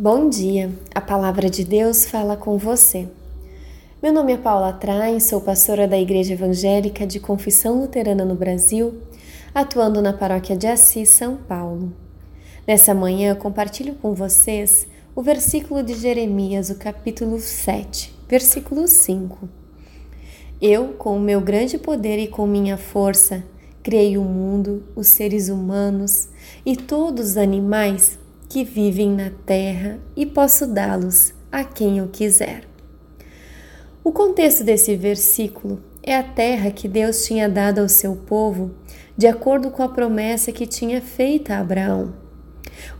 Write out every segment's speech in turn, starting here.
Bom dia, a palavra de Deus fala com você. Meu nome é Paula Traem, sou pastora da Igreja Evangélica de Confissão Luterana no Brasil, atuando na paróquia de Assis, São Paulo. Nessa manhã, compartilho com vocês o versículo de Jeremias, o capítulo 7, versículo 5. Eu, com o meu grande poder e com minha força, criei o mundo, os seres humanos e todos os animais que vivem na terra e posso dá-los a quem eu quiser. O contexto desse versículo é a terra que Deus tinha dado ao seu povo de acordo com a promessa que tinha feita a Abraão.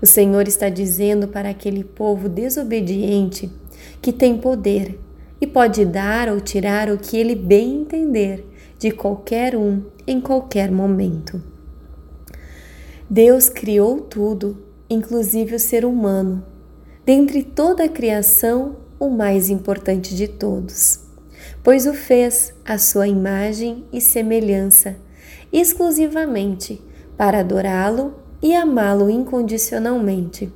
O Senhor está dizendo para aquele povo desobediente que tem poder e pode dar ou tirar o que ele bem entender de qualquer um em qualquer momento. Deus criou tudo inclusive o ser humano, dentre toda a criação, o mais importante de todos, pois o fez à sua imagem e semelhança, exclusivamente para adorá-lo e amá-lo incondicionalmente,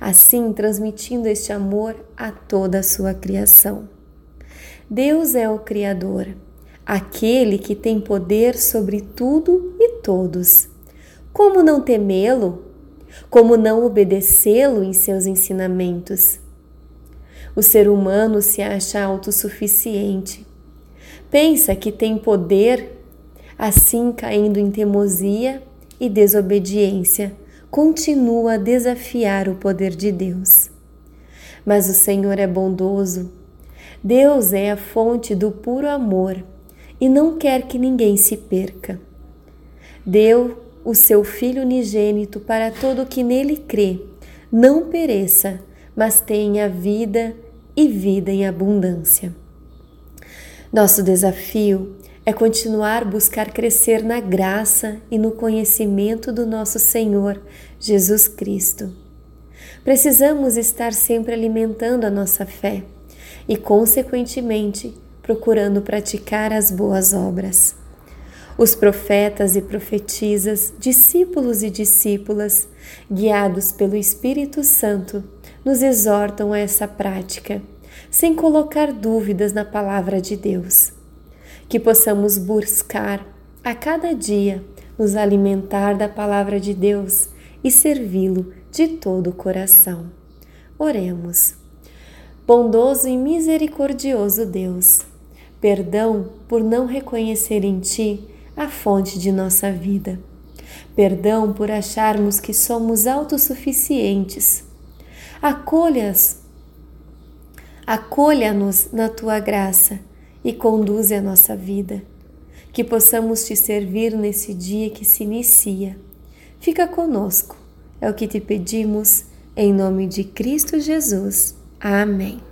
assim transmitindo este amor a toda a sua criação. Deus é o Criador, aquele que tem poder sobre tudo e todos. Como não temê-lo? Como não obedecê-lo em seus ensinamentos? O ser humano se acha autossuficiente. Pensa que tem poder, assim caindo em teimosia e desobediência, continua a desafiar o poder de Deus. Mas o Senhor é bondoso. Deus é a fonte do puro amor e não quer que ninguém se perca. Deu o seu Filho unigênito para todo o que nele crê, não pereça, mas tenha vida e vida em abundância. Nosso desafio é continuar buscar crescer na graça e no conhecimento do nosso Senhor Jesus Cristo. Precisamos estar sempre alimentando a nossa fé e, consequentemente, procurando praticar as boas obras. Os profetas e profetisas, discípulos e discípulas, guiados pelo Espírito Santo, nos exortam a essa prática, sem colocar dúvidas na palavra de Deus. Que possamos buscar a cada dia nos alimentar da palavra de Deus e servi-lo de todo o coração. Oremos. Bondoso e misericordioso Deus, perdão por não reconhecer em Ti a fonte de nossa vida. Perdão por acharmos que somos autossuficientes. Acolha-nos acolha na tua graça e conduze a nossa vida. Que possamos te servir nesse dia que se inicia. Fica conosco, é o que te pedimos, em nome de Cristo Jesus. Amém.